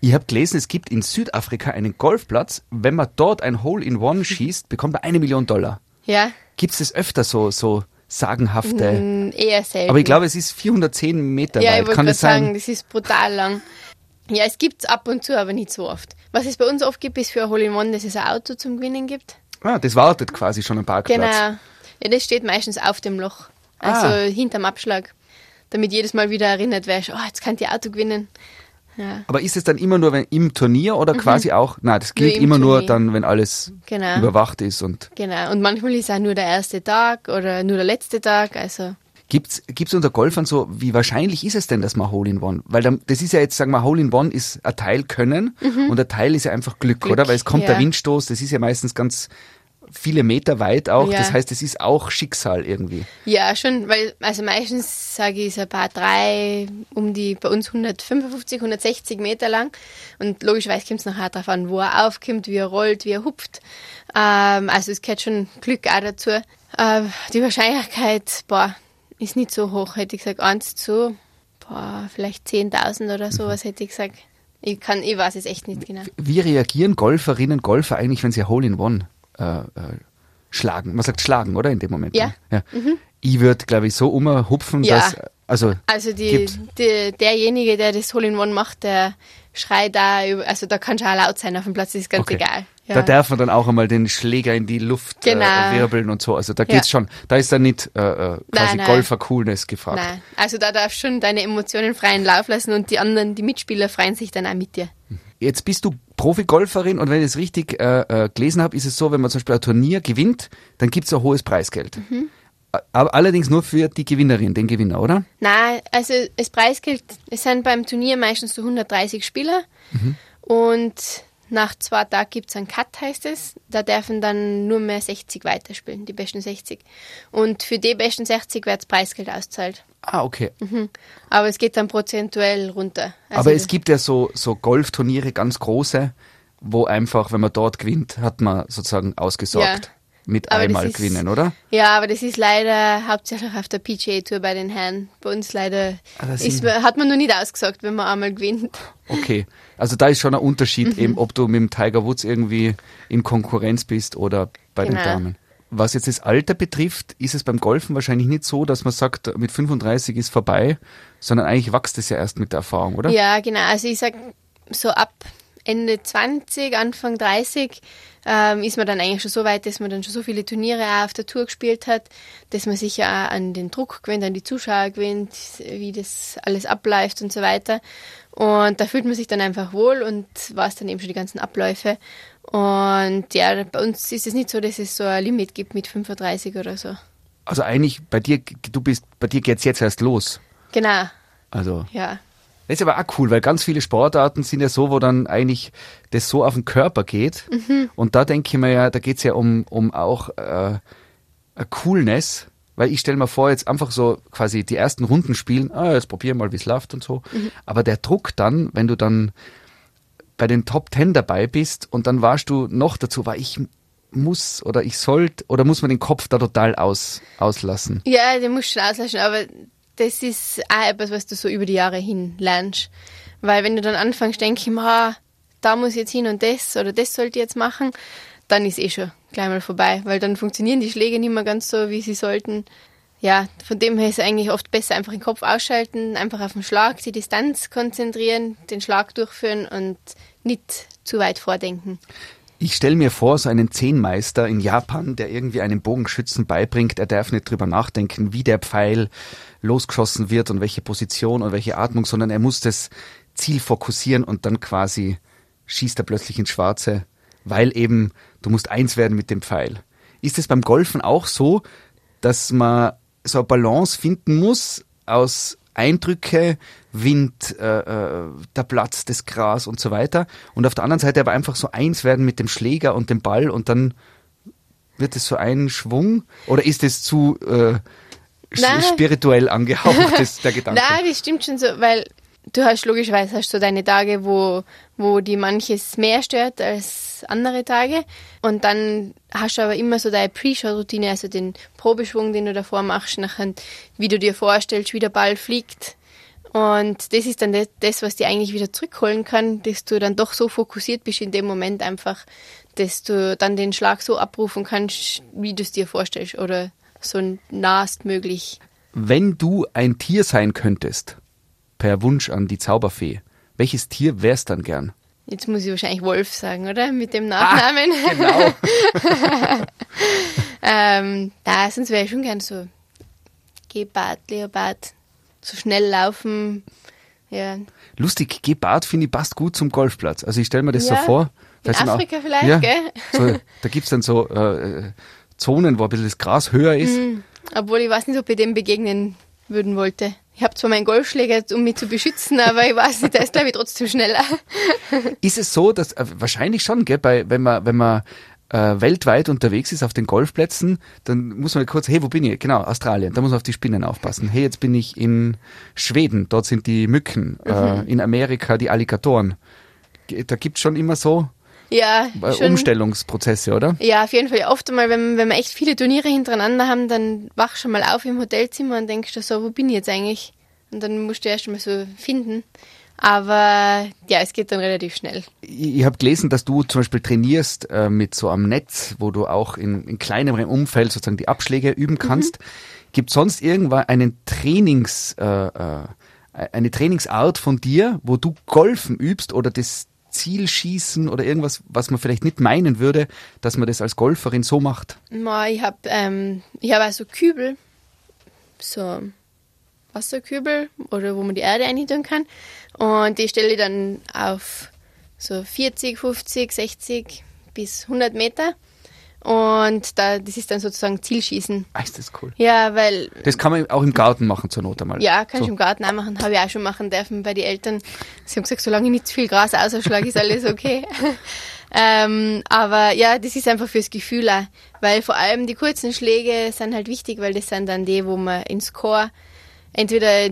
Ich habe gelesen, es gibt in Südafrika einen Golfplatz. Wenn man dort ein Hole-in-One schießt, bekommt man eine Million Dollar. Ja, Gibt es das öfter so, so sagenhafte? mm, eher selten. Aber ich glaube, es ist 410 Meter ja, weit. ich Kann es sein? sagen, das ist brutal lang. Ja, es gibt's ab und zu, aber nicht so oft. Was es bei uns oft gibt, ist für ein Hole-in-One, dass es ein Auto zum Gewinnen gibt. Ah, das wartet quasi schon am Parkplatz. Genau. Ja, das steht meistens auf dem Loch. Also Ah. hinterm Abschlag. Damit jedes Mal wieder erinnert wirst, oh, jetzt kann ich Auto gewinnen. Ja. Aber ist es dann immer nur wenn, im Turnier oder quasi auch? Nein, das gilt im immer nur Turnier. dann, wenn alles Genau. überwacht ist und Genau. Und manchmal ist auch nur der erste Tag oder nur der letzte Tag. Also Gibt's, gibt's unter Golfern so, wie wahrscheinlich ist es denn, dass man Hole in One? Weil dann, das ist ja jetzt, sagen wir, Hole in One ist ein Teil Können und ein Teil ist ja einfach Glück, Mhm. Glück, oder? Weil es kommt ja. der Windstoß, das ist ja meistens ganz viele Meter weit auch. Ja. Das heißt, es ist auch Schicksal irgendwie. ja, schon, weil also meistens sage ich ist ein paar drei um die bei uns 155, 160 Meter lang und logischerweise kommt es nachher darauf an, wo er aufkommt, wie er rollt, wie er hupft. Ähm, also es gehört schon Glück auch dazu. Ähm, die Wahrscheinlichkeit, boah, ist nicht so hoch, hätte ich gesagt, 1 zu, boah, vielleicht 10.000 oder sowas hätte ich gesagt. Ich kann, ich weiß es echt nicht genau. Wie reagieren Golferinnen, Golfer eigentlich, wenn sie ein Hole in One äh, äh, schlagen? Man sagt schlagen, oder? In dem Moment. Ja. Mhm. ne? ja. Ich würde, glaube ich, so umhupfen, Ja. dass, also, Also die, die, derjenige, der das Hole in One macht, der schreit da, also da kann schon auch laut sein auf dem Platz, ist ganz Okay. egal. Ja. Da darf man dann auch einmal den Schläger in die Luft Genau. äh, wirbeln und so. Also da geht's Ja. schon. Da ist dann nicht äh, äh, quasi nein. Golfer-Coolness gefragt. Nein, also da darfst du schon deine Emotionen freien Lauf lassen und die anderen, die Mitspieler freuen sich dann auch mit dir. Jetzt bist du Profi-Golferin und wenn ich es richtig äh, äh, gelesen habe, ist es so, wenn man zum Beispiel ein Turnier gewinnt, dann gibt's ein hohes Preisgeld. Mhm. Aber allerdings nur für die Gewinnerin, den Gewinner, oder? Nein, also das Preisgeld, es sind beim Turnier meistens so 130 Spieler und nach zwei Tagen gibt es einen Cut, heißt es. Da dürfen dann nur mehr 60 weiterspielen, die besten 60. Und für die besten 60 wird das Preisgeld auszahlt. Ah, okay. Aber es geht dann prozentuell runter. Also Aber es gibt ja so, so Golfturniere, ganz große, wo einfach, wenn man dort gewinnt, hat man sozusagen ausgesorgt. Ja. Mit Aber einmal ist- gewinnen, oder? Ja, aber das ist leider hauptsächlich auf der PGA Tour bei den Herren. Bei uns leider Ah, ist, hat man noch nicht ausgesagt, wenn man einmal gewinnt. Okay. Also da ist schon ein Unterschied, Mhm. eben ob du mit dem Tiger Woods irgendwie in Konkurrenz bist oder bei den Genau. Damen. Was jetzt das Alter betrifft, ist es beim Golfen wahrscheinlich nicht so, dass man sagt, mit 35 ist vorbei, sondern eigentlich wächst es ja erst mit der Erfahrung, oder? Ja, genau. Also ich sag so ab Ende 20, Anfang 30 ähm, ist man dann eigentlich schon so weit, dass man dann schon so viele Turniere auch auf der Tour gespielt hat, dass man sich ja auch an den Druck gewinnt, an die Zuschauer gewinnt, wie das alles abläuft und so weiter. Und da fühlt man sich dann einfach wohl und weiß dann eben schon die ganzen Abläufe. Und ja, bei uns ist es nicht so, dass es so ein Limit gibt mit 35 oder so. Also eigentlich bei dir, du bist, bei dir geht's jetzt erst los. Genau, Also ja. Das ist aber auch cool, weil ganz viele Sportarten sind ja so, wo dann eigentlich das so auf den Körper geht. Und da denke ich mir ja, da geht's ja um, um auch äh, eine Coolness. Weil ich stelle mir vor, jetzt einfach so quasi die ersten Runden spielen, ah, jetzt probieren mal, wie es läuft und so. Aber der Druck dann, wenn du dann bei den Top Ten dabei bist und dann warst du noch dazu, war ich muss oder ich sollte oder muss man den Kopf da total aus, auslassen? Ja, den musst du schon auslassen, aber das ist auch etwas, was du so über die Jahre hin lernst. Weil wenn du dann anfängst, denke ich mir, da muss ich jetzt hin und das oder das sollte ich jetzt machen, dann ist eh schon gleich mal vorbei, weil dann funktionieren die Schläge nicht mehr ganz so, wie sie sollten. Ja, von dem her ist es eigentlich oft besser, einfach den Kopf ausschalten, einfach auf den Schlag, die Distanz konzentrieren, den Schlag durchführen und nicht zu weit vordenken. Ich stelle mir vor, so einen Zehnmeister in Japan, der irgendwie einem Bogenschützen beibringt, er darf nicht drüber nachdenken, wie der Pfeil losgeschossen wird und welche Position und welche Atmung, sondern er muss das Ziel fokussieren und dann quasi schießt er plötzlich ins Schwarze, weil eben du musst eins werden mit dem Pfeil. Ist es beim Golfen auch so, dass man so eine Balance finden muss aus Eindrücke, Wind, äh, äh, der Platz, das Gras und so weiter. Und auf der anderen Seite aber einfach so eins werden mit dem Schläger und dem Ball und dann wird es so ein Schwung? Oder ist es zu äh, Nein. spirituell *laughs* angehaucht, das, der Gedanke? Nein, das stimmt schon so, weil du hast logischerweise hast so deine Tage, wo, wo die manches mehr stört als andere Tage. Und dann hast du aber immer so deine Pre-Show-Routine, also den Probeschwung, den du davor machst, nachher, wie du dir vorstellst, wie der Ball fliegt. Und das ist dann das- was dir eigentlich wieder zurückholen kann, dass du dann doch so fokussiert bist in dem Moment einfach, dass du dann den Schlag so abrufen kannst, wie du es dir vorstellst oder so nahest möglich. Wenn du ein Tier sein könntest, per Wunsch an die Zauberfee, welches Tier wär's dann gern? Jetzt muss ich wahrscheinlich Wolf sagen, oder? Mit dem Nachnamen. Genau. *laughs* ähm, da, sonst wäre ich schon gern so Gepard, Leopard, so schnell laufen, Ja. Lustig, Gepard finde ich passt gut zum Golfplatz. Also ich stelle mir das Ja, so vor. in sind auch- Afrika vielleicht, ja, gell? So, da gibt's dann so äh, Zonen, wo ein bisschen das Gras höher ist. Mhm. Obwohl ich weiß nicht, ob ich dem begegnen würden wollte. Ich habe zwar meinen Golfschläger, um mich zu beschützen, aber ich weiß nicht, der ist glaube ich trotzdem schneller. *laughs* Ist es so, dass äh, wahrscheinlich schon, gell, bei, wenn man, wenn man äh, weltweit unterwegs ist auf den Golfplätzen, dann muss man kurz, hey, wo bin ich? Genau, Australien, da muss man auf die Spinnen aufpassen. Hey, jetzt bin ich in Schweden, dort sind die Mücken, äh, in Amerika die Alligatoren. Da gibt's schon immer so Ja, schon. Umstellungsprozesse, oder? Ja, auf jeden Fall. Oft einmal, wenn, wenn wir echt viele Turniere hintereinander haben, dann wach schon mal auf im Hotelzimmer und denkst du so, wo bin ich jetzt eigentlich? Und dann musst du erst mal so finden. Aber ja, es geht dann relativ schnell. Ich, ich habe gelesen, dass du zum Beispiel trainierst äh, mit so einem Netz, wo du auch in, in kleinerem Umfeld sozusagen die Abschläge üben kannst. Gibt sonst irgendwann einen Trainings, äh, äh, eine Trainingsart von dir, wo du Golfen übst oder das Zielschießen oder irgendwas, was man vielleicht nicht meinen würde, dass man das als Golferin so macht? Ma, Ich habe ähm, hab auch so Kübel, so Wasserkübel oder wo man die Erde reintun kann. Und die stelle ich dann auf so 40, 50, 60 bis 100 Meter. Und da, das ist dann sozusagen Zielschießen. Ah, ist das cool. Ja, weil Das kann man auch im Garten machen zur Not einmal. Ja, kann so. ich im Garten auch machen. Habe ich auch schon machen dürfen bei den Eltern. Sie haben gesagt, solange ich nicht zu viel Gras ausschlage, ist alles okay. *laughs* ähm, aber ja, das ist einfach fürs Gefühl auch. Weil vor allem die kurzen Schläge sind halt wichtig, weil das sind dann die, wo man ins Chor entweder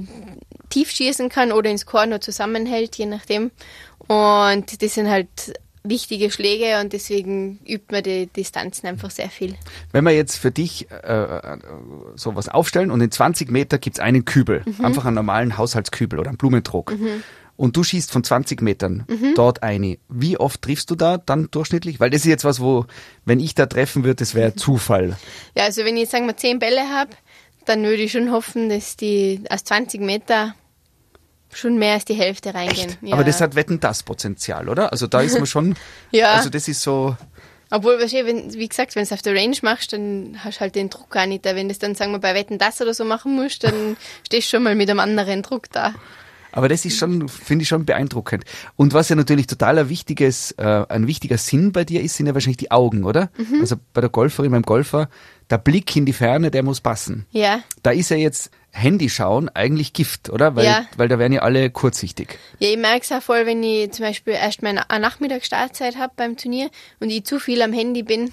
tief schießen kann oder ins Chor nur zusammenhält, je nachdem. Und das sind halt wichtige Schläge und deswegen übt man die Distanzen einfach sehr viel. Wenn wir jetzt für dich äh, äh, sowas aufstellen und in 20 Meter gibt's einen Kübel, Mhm. einfach einen normalen Haushaltskübel oder einen Blumentruck. Und du schießt von 20 Metern Mhm. dort eine. Wie oft triffst du da dann durchschnittlich? Weil das ist jetzt was, wo, wenn ich da treffen würde, das Mhm. wäre Zufall. Ja, also wenn ich jetzt sagen wir zehn Bälle habe, dann würde ich schon hoffen, dass die aus 20 Meter schon mehr als die Hälfte reingehen. Ja. Aber das hat Wetten das Potenzial, oder? Also da ist man schon, *laughs* Ja. also das ist so, Obwohl, wenn, wie gesagt, wenn du es auf der Range machst, dann hast du halt den Druck auch nicht da. Wenn du es dann, sagen wir, bei Wetten das oder so machen musst, dann *laughs* stehst du schon mal mit einem anderen Druck da. Aber das ist schon, finde ich schon beeindruckend. Und was ja natürlich total ein wichtiges, äh, ein wichtiger Sinn bei dir ist, sind ja wahrscheinlich die Augen, oder? Mhm. Also bei der Golferin, beim Golfer, der Blick in die Ferne, der muss passen. Ja. Da ist ja jetzt Handyschauen eigentlich Gift, oder? Weil, Ja. weil da werden ja alle kurzsichtig. Ja, ich merke es auch voll, wenn ich zum Beispiel erst meine eine Nachmittagsstartzeit habe beim Turnier und ich zu viel am Handy bin,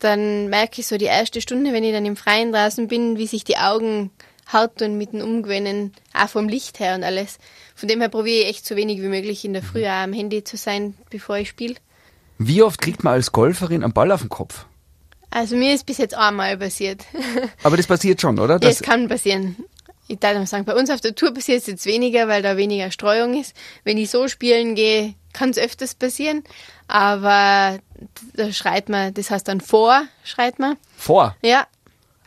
dann merke ich so die erste Stunde, wenn ich dann im Freien draußen bin, wie sich die Augen hart tun mit dem Umgewöhnen, auch vom Licht her und alles. Von dem her probiere ich echt so wenig wie möglich in der Früh auch am Handy zu sein, bevor ich spiele. Wie oft kriegt man als Golferin einen Ball auf den Kopf? Also mir ist bis jetzt einmal passiert. *laughs* Aber das passiert schon, oder? Ja, Das, es kann passieren. Ich darf mal sagen, bei uns auf der Tour passiert es jetzt weniger, weil da weniger Streuung ist. Wenn ich so spielen gehe, kann es öfters passieren. Aber da schreit man, das heißt dann vor, schreit man. vor. Ja,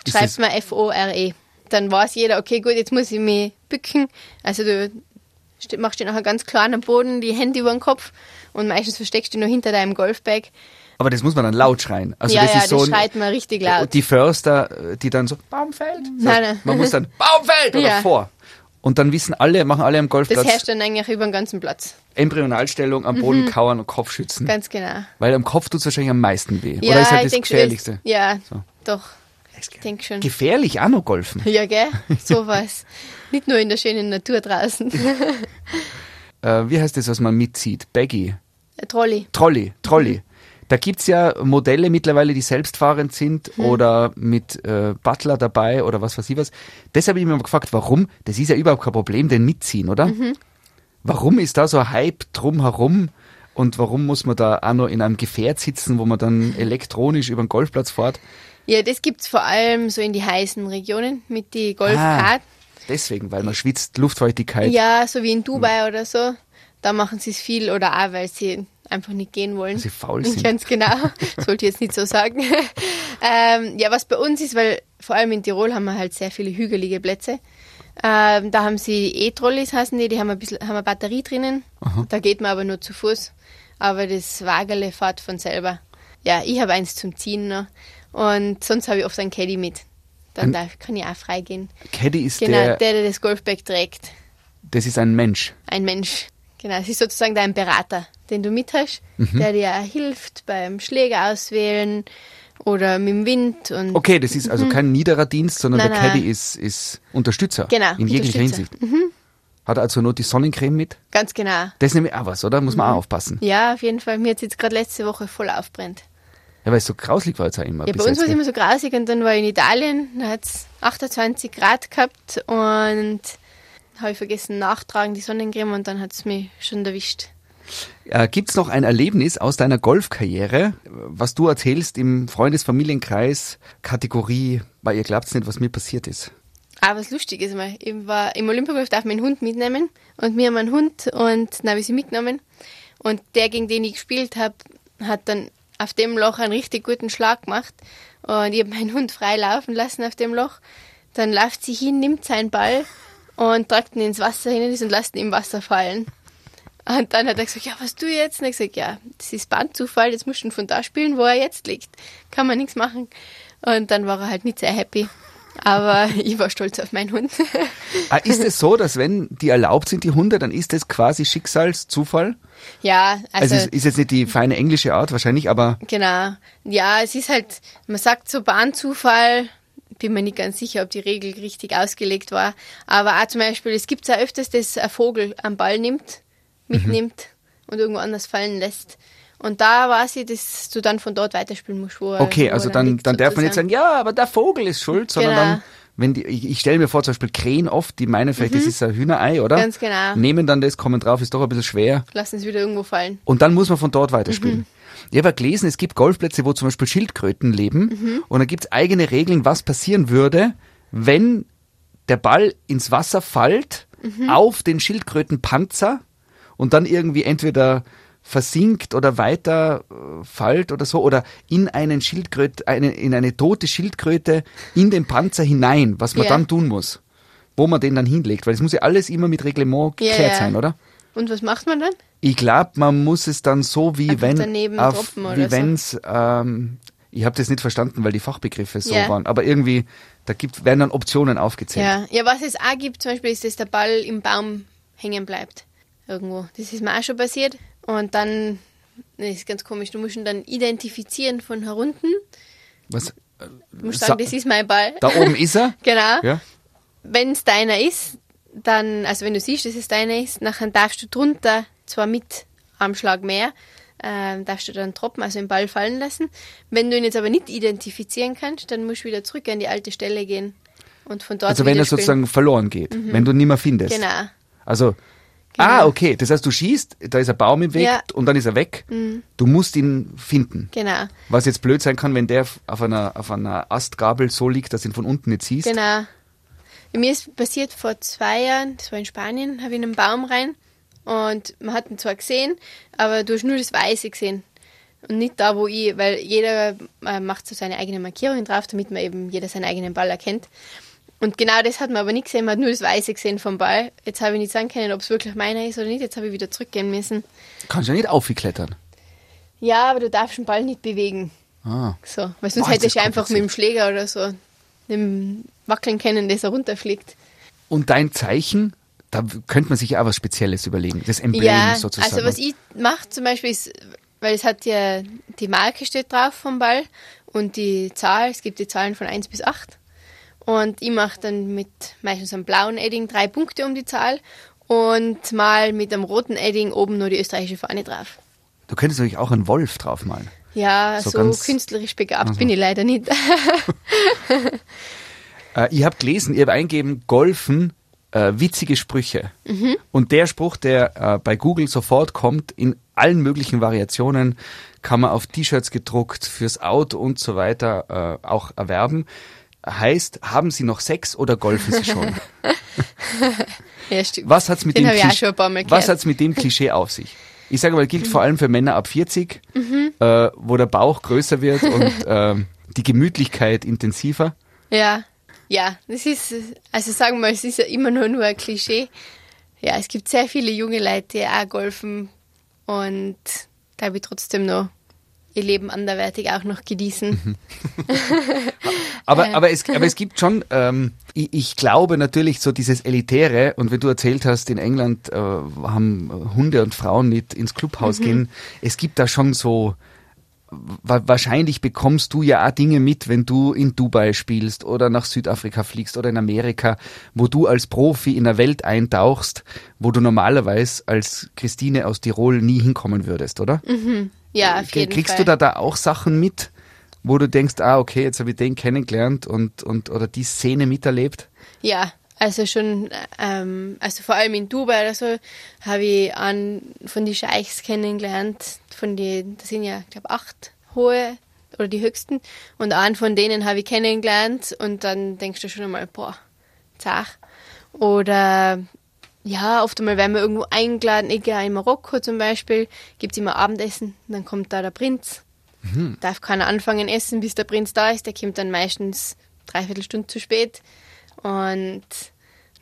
Ist schreibt man F-O-R-E. Dann weiß jeder, okay, gut, jetzt muss ich mich bücken. Also du machst dir nachher ganz klar am Boden, die Hände über den Kopf und meistens versteckst du nur hinter deinem Golfbag. Aber das muss man dann laut schreien. Also ja, das ja, ist so das ein- schreit man richtig laut. Die Förster, äh, die dann so, Baumfeld. So, Nein, nein. Man muss dann, *laughs* Baumfeld oder Ja. vor. Und dann wissen alle, machen alle am Das Golfplatz herrscht dann eigentlich über den ganzen Platz. Embryonalstellung am Boden kauern und Kopf schützen. Ganz genau. Weil am Kopf tut's wahrscheinlich am meisten weh. Ja, Oder ist halt ich das. Gefährlichste? das- Ja, So. doch. Ich denke schon. Gefährlich auch noch golfen. Ja, gell? *laughs* Sowas. Nicht nur in der schönen Natur draußen. *laughs* Äh, wie heißt das, was man mitzieht? Baggy. Ein Trolley. Trolley, Trolley. Da gibt's ja Modelle mittlerweile, die selbstfahrend sind oder mit äh, Butler dabei oder was weiß ich was. Deshalb habe ich mich mal gefragt, warum? Das ist ja überhaupt kein Problem, den mitziehen, oder? Warum ist da so ein Hype drumherum und warum muss man da auch noch in einem Gefährt sitzen, wo man dann elektronisch über den Golfplatz fährt? Ja, das gibt's vor allem so in die heißen Regionen mit die Golfkart. Deswegen, weil man schwitzt, Luftfeuchtigkeit. Ja, so wie in Dubai oder so. Da machen sie es viel oder auch, weil sie einfach nicht gehen wollen. Sie faul *laughs* sind. Ganz genau. Sollte ich jetzt nicht so sagen. *laughs* ähm, ja, was bei uns ist, weil vor allem in Tirol haben wir halt sehr viele hügelige Plätze. Ähm, da haben sie E-Trolleys, heißen die, die haben ein bisschen, haben eine Batterie drinnen. Da geht man aber nur zu Fuß. Aber das Wagerle fährt von selber. Ja, ich habe eins zum Ziehen noch. Und sonst habe ich oft einen Caddy mit. Dann Ein- darf, kann ich auch frei gehen. Caddy ist Genau, der, der, der das Golfbag trägt. Das ist ein Mensch. Ein Mensch. Genau, es ist sozusagen dein Berater, den du mit hast, Mhm. der dir hilft beim Schläger auswählen oder mit dem Wind und Okay, das ist also kein niederer Dienst, sondern Nein, der nein. Caddy ist, ist Unterstützer. Genau, In jeglicher Unterstützer. Mhm. Hinsicht. Hat er also nur die Sonnencreme mit? ganz genau. Das ist nämlich auch was, oder? Muss man Mhm. auch aufpassen. Ja, auf jeden Fall. Mir hat jetzt gerade letzte Woche voll aufbrennt. Ja, weil es so grauslig war jetzt auch immer. Ja, bei uns war es immer so grausig und dann war ich in Italien, da hat es 28 Grad gehabt und habe ich vergessen nachtragen, die Sonnencreme und dann hat es mich schon erwischt. Äh, gibt's noch ein Erlebnis aus deiner Golfkarriere, was du erzählst im Freundesfamilienkreis, Kategorie, weil ihr glaubt's nicht, was mir passiert ist? Aber was lustig ist mal, ich war im Olympiagolf darf man einen Hund mitnehmen und wir haben einen Hund und dann habe ich sie mitgenommen und der, gegen den ich gespielt habe, hat dann auf dem Loch einen richtig guten Schlag gemacht und ich habe meinen Hund frei laufen lassen auf dem Loch. Dann läuft sie hin, nimmt seinen Ball und tragt ihn ins Wasser hin und lässt ihn im Wasser fallen. Und dann hat er gesagt, ja, was du jetzt? Und ich gesagt, ja, das ist Bandzufall, jetzt musst du ihn von da spielen, wo er jetzt liegt. Kann man nichts machen. Und dann war er halt nicht sehr happy. Aber *laughs* ich war stolz auf meinen Hund. *laughs* Ah, ist es so, dass wenn die erlaubt sind, die Hunde, dann ist das quasi Schicksalszufall? ja, Also, also, es ist jetzt nicht die feine englische Art wahrscheinlich, aber genau. Ja, es ist halt, man sagt so Bahnzufall, bin mir nicht ganz sicher, ob die Regel richtig ausgelegt war. Aber auch zum Beispiel, es gibt ja öfters, dass ein Vogel am Ball nimmt, mitnimmt und irgendwo anders fallen lässt. Und da war sie, dass du dann von dort weiterspielen musst, wo okay, also dann, liegt, dann darf man nicht sagen, ja, aber der Vogel ist schuld, sondern Genau. dann, wenn die, ich, ich stelle mir vor, zum Beispiel Krähen oft, die meinen vielleicht, das ist ein Hühnerei, oder? Mhm. Ganz genau. Nehmen dann das, kommen drauf, ist doch ein bisschen schwer. Lassen sie wieder irgendwo fallen. Und dann muss man von dort weiterspielen. Mhm. Ich habe gelesen, es gibt Golfplätze, wo zum Beispiel Schildkröten leben. Mhm. Und da gibt es eigene Regeln, was passieren würde, wenn der Ball ins Wasser fällt, Mhm. auf den Schildkrötenpanzer und dann irgendwie entweder versinkt oder weiter äh, fällt oder so oder in einen Schildkröte, eine, in eine tote Schildkröte in den Panzer hinein, was man Ja. dann tun muss, wo man den dann hinlegt, weil es muss ja alles immer mit Reglement Ja, geklärt ja. sein, oder? Und was macht man dann? Ich glaube, man muss es dann so wie Einfach wenn daneben auf, wie so. wenn's ähm, ich habe das nicht verstanden, weil die Fachbegriffe so Ja. waren, aber irgendwie da gibt werden dann Optionen aufgezählt. Ja. ja, was es auch gibt, zum Beispiel ist, dass der Ball im Baum hängen bleibt. Irgendwo. Das ist mir auch schon passiert. Und dann, das ist ganz komisch, du musst ihn dann identifizieren von herunten. Was Du musst Sa- sagen, das ist mein Ball. da oben ist er? *laughs* Genau. Ja. Wenn es deiner ist, dann, also wenn du siehst, dass es deiner ist, nachher darfst du drunter, zwar mit am Schlag mehr, ähm, darfst du dann droppen, also den Ball fallen lassen. Wenn du ihn jetzt aber nicht identifizieren kannst, dann musst du wieder zurück an die alte Stelle gehen und von dort Also wenn er sozusagen verloren geht, wenn du ihn nicht mehr findest. Genau. Also Ah, okay. Das heißt, du schießt, da ist ein Baum im Weg Ja. und dann ist er weg. Du musst ihn finden. Genau. Was jetzt blöd sein kann, wenn der auf einer, auf einer Astgabel so liegt, dass du ihn von unten nicht siehst. Genau. Mir ist passiert vor zwei Jahren, das war in Spanien, habe ich in einen Baum rein und man hat ihn zwar gesehen, aber du hast nur das Weiße gesehen. Und nicht da, wo ich, weil jeder äh, macht so seine eigenen Markierungen drauf, damit man eben jeder seinen eigenen Ball erkennt. Und genau das hat man aber nicht gesehen, man hat nur das Weiße gesehen vom Ball. Jetzt habe ich nicht sagen können, ob es wirklich meiner ist oder nicht, jetzt habe ich wieder zurückgehen müssen. Kannst ja nicht aufklettern. Ja, aber du darfst den Ball nicht bewegen. Ah. So, weil sonst Boah, du das einfach mit dem Schläger oder so dem Wackeln können, dass er runterfliegt. Und dein Zeichen, da könnte man sich ja auch was Spezielles überlegen. Das Emblem Ja, sozusagen. also was ich mache zum Beispiel ist, weil es hat ja, die Marke steht drauf vom Ball und die Zahl, es gibt die Zahlen von 1 bis 8. Und ich mache dann mit meistens einem blauen Edding drei Punkte um die Zahl und mal mit einem roten Edding oben nur die österreichische Fahne drauf. du könntest natürlich auch einen Wolf draufmalen. Ja, So so, künstlerisch begabt bin ich leider nicht. *laughs* Äh, ich habe gelesen, ihr habt eingegeben, Golfen, äh, witzige Sprüche. Mhm. Und der Spruch, der äh, bei Google sofort kommt, in allen möglichen Variationen, kann man auf T-Shirts gedruckt, fürs Auto und so weiter äh, auch erwerben. Heißt, haben Sie noch Sex oder golfen Sie schon? *laughs* ja, stimmt. Was hat's mit Den dem hab ich auch Klisch- schon ein paar Mal Was hat's mit dem Klischee auf sich? Ich sage mal, gilt vor allem für Männer ab 40, Mhm. äh, wo der Bauch größer wird und *laughs* ähm, die Gemütlichkeit intensiver. Ja, ja, das ist, also sagen wir mal, es ist ja immer nur, nur ein Klischee. Ja, es gibt sehr viele junge Leute, die auch golfen und da habe ich trotzdem noch ihr Leben anderweitig auch noch genießen. *laughs* Aber, Äh. aber, es, aber es gibt schon, ähm, ich, ich glaube natürlich so dieses Elitäre und wenn du erzählt hast, in England äh, haben Hunde und Frauen nicht ins Clubhaus Mhm. gehen, es gibt da schon so, wa wahrscheinlich bekommst du ja auch Dinge mit, wenn du in Dubai spielst oder nach Südafrika fliegst oder in Amerika, wo du als Profi in der Welt eintauchst, wo du normalerweise als Christine aus Tirol nie hinkommen würdest, oder? Ja, auf jeden Kriegst Fall. du da da auch Sachen mit, wo du denkst, ah, okay, jetzt habe ich den kennengelernt und, und oder die Szene miterlebt? Ja, also schon, ähm, also vor allem in Dubai oder so, habe ich einen von den Scheichs kennengelernt. Von die, das sind ja, ich glaube, acht hohe oder die höchsten. Und einen von denen habe ich kennengelernt und dann denkst du schon einmal, boah, zach. Oder ja, oft einmal werden wir irgendwo eingeladen, egal in Marokko zum Beispiel, gibt es immer Abendessen, dann kommt da der Prinz. Darf keiner anfangen essen, bis der Prinz da ist. Der kommt dann meistens dreiviertel Stunde zu spät. Und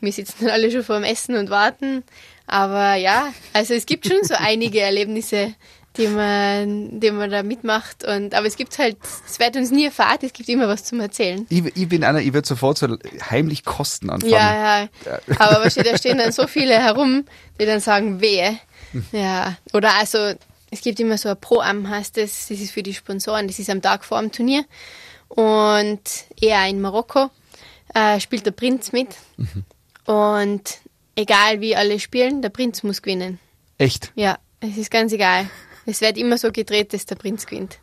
wir sitzen dann alle schon vor dem Essen und warten. Aber ja, also es gibt schon so einige Erlebnisse, die man, die man da mitmacht. Und, aber es gibt halt, es wird uns nie erfahren, es gibt immer was zum Erzählen. Ich, ich bin einer, ich würde sofort so heimlich Kosten anfangen. Ja, ja. Aber weißt du, da stehen dann so viele herum, die dann sagen, wehe. Ja. Oder also, es gibt immer so ein Pro-Am, heißt das, das ist für die Sponsoren, das ist am Tag vor dem Turnier. Und er in Marokko äh, spielt der Prinz mit. Und egal wie alle spielen, der Prinz muss gewinnen. Echt? Ja, es ist ganz egal. Es wird immer so gedreht, dass der Prinz gewinnt.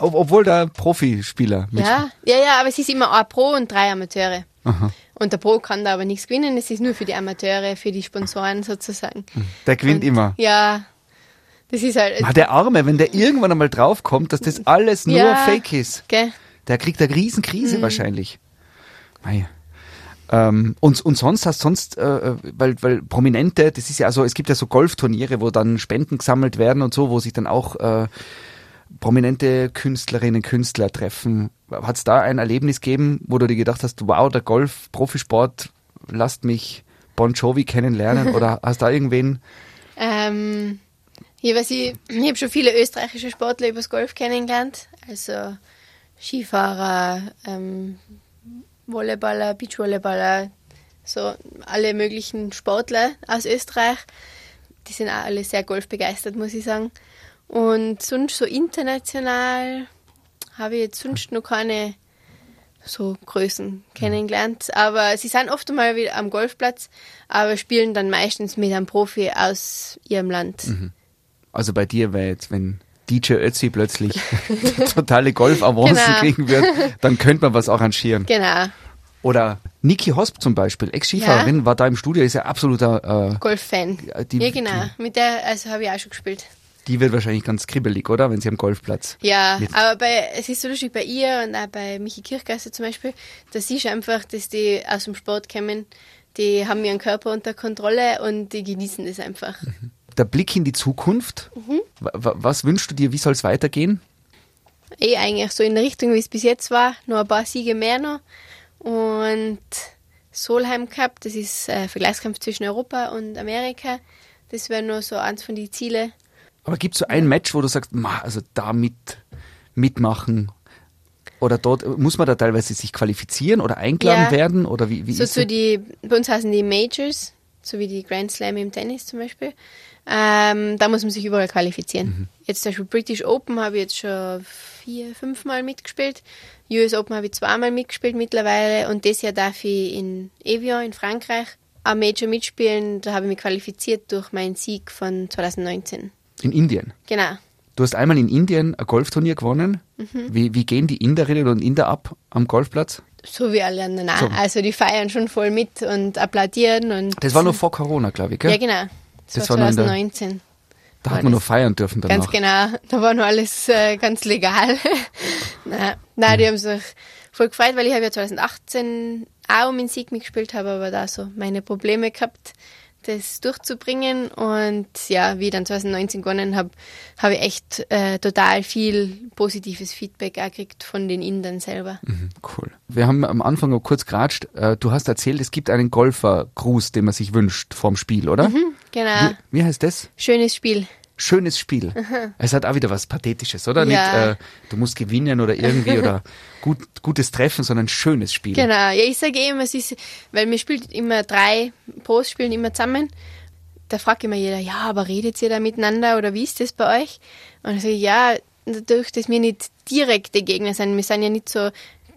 Ob, obwohl da Profispieler. Ja, ja, ja, aber es ist immer ein Pro und drei Amateure. Aha. Und der Pro kann da aber nichts gewinnen, es ist nur für die Amateure, für die Sponsoren sozusagen. Der gewinnt Und, immer. Ja, das ist halt. Ah, der Arme, wenn der irgendwann einmal draufkommt, dass das alles nur Ja. Fake ist, Gell? der kriegt eine Riesenkrise wahrscheinlich. Mei. Ähm, und, und sonst hast sonst, äh, weil, weil Prominente, das ist ja also, es gibt ja so Golfturniere, wo dann Spenden gesammelt werden und so, wo sich dann auch äh, prominente Künstlerinnen, Künstler treffen. Hat es da ein Erlebnis gegeben, wo du dir gedacht hast, wow, der Golf, Profisport, lasst mich Bon Jovi kennenlernen? Oder *laughs* hast da irgendwen? Ähm, ja, weiß ich, ich habe schon viele österreichische Sportler übers Golf kennengelernt. Also Skifahrer, ähm, Volleyballer, Beachvolleyballer, so alle möglichen Sportler aus Österreich. Die sind auch alle sehr golfbegeistert, muss ich sagen. Und sonst so international habe ich jetzt sonst noch keine so Größen kennengelernt. Aber sie sind oft einmal wieder am Golfplatz, aber spielen dann meistens mit einem Profi aus ihrem Land. Also bei dir wäre jetzt, wenn DJ Ötzi plötzlich *laughs* totale Golf-Avancen Genau. kriegen wird, dann könnte man was arrangieren. Genau, Oder Niki Hosp zum Beispiel, Ex-Skifahrerin, war da im Studio, ist ja absoluter, äh, Golf-Fan. Ja, die- ja, genau. Mit der, also habe ich auch schon gespielt. die wird wahrscheinlich ganz kribbelig, oder? Wenn sie am Golfplatz. Ja, Mit- aber bei, es ist so lustig bei ihr und auch bei Michi Kirchgasser zum Beispiel, da siehst du einfach, dass die aus dem Sport kommen, die haben ihren Körper unter Kontrolle und die genießen das einfach. Der Blick in die Zukunft, Mhm. wa- wa- was wünschst du dir, wie soll es weitergehen? Eh eigentlich so in der Richtung, wie es bis jetzt war, noch ein paar Siege mehr noch. Und Solheim Cup, das ist äh, Vergleichskampf zwischen Europa und Amerika. Das wäre nur so eins von den Zielen. Aber gibt es so ein Match, wo du sagst, ma, also da mit, mitmachen? Oder dort, muss man da teilweise sich qualifizieren oder eingeladen Ja. werden? Oder wie, wie So das? die, bei uns heißen die Majors, so wie die Grand Slam im Tennis zum Beispiel. Ähm, da muss man sich überall qualifizieren. Mhm. Jetzt zum Beispiel British Open habe ich jetzt schon vier, fünf Mal mitgespielt. US Open habe ich zweimal mitgespielt mittlerweile und das Jahr darf ich in Evian in Frankreich am Major mitspielen. Da habe ich mich qualifiziert durch meinen Sieg von 2019. In Indien. Genau. Du hast einmal in Indien ein Golfturnier gewonnen. Mhm. Wie, wie gehen die Inderinnen und Inder ab am Golfplatz? So wie alle anderen. So. Also die feiern schon voll mit und applaudieren und Das war noch vor Corona, glaube ich, gell? ja genau. Das, Das war 2019. da hat man noch feiern dürfen danach. Ganz genau. Da war noch alles äh, ganz legal. *laughs* nein, nein, die haben sich voll gefreut, weil ich habe ja 2018 auch um den Sieg mitgespielt, habe aber da so meine Probleme gehabt, das durchzubringen. Und ja, wie ich dann 2019 gewonnen habe, habe ich echt äh, total viel positives Feedback auch gekriegt von den Indern selber. Mhm, Cool. Wir haben am Anfang noch kurz geratscht. Äh, Du hast erzählt, es gibt einen Golfer-Gruß, den man sich wünscht vorm Spiel, oder? Genau. Wie, wie heißt das? Schönes Spiel. Schönes Spiel. *laughs* Es hat auch wieder was Pathetisches, oder? Ja. Nicht, äh, du musst gewinnen oder irgendwie oder *laughs* gut, gutes Treffen, sondern schönes Spiel. Genau, ja, ich sage eh immer, es ist, weil wir spielen immer drei Pros spielen immer zusammen. Da fragt immer jeder, ja, aber redet ihr da miteinander oder wie ist das bei euch? Und ich sage, ja, dadurch, dass wir nicht direkte Gegner sind, wir sind ja nicht so,